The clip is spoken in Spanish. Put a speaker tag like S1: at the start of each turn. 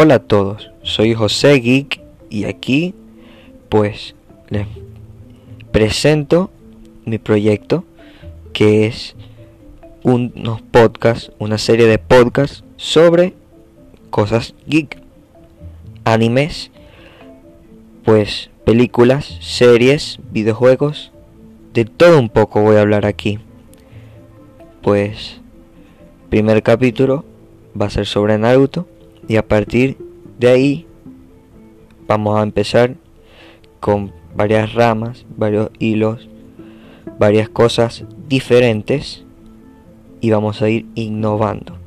S1: Hola a todos, soy José Geek y aquí pues les presento mi proyecto que es unos podcasts, una serie de podcasts sobre cosas geek, animes, pues películas, series, videojuegos, de todo un poco voy a hablar aquí. Pues primer capítulo va a ser sobre Naruto y a partir de ahí vamos a empezar con varias ramas, varios hilos, varias cosas diferentes y vamos a ir innovando.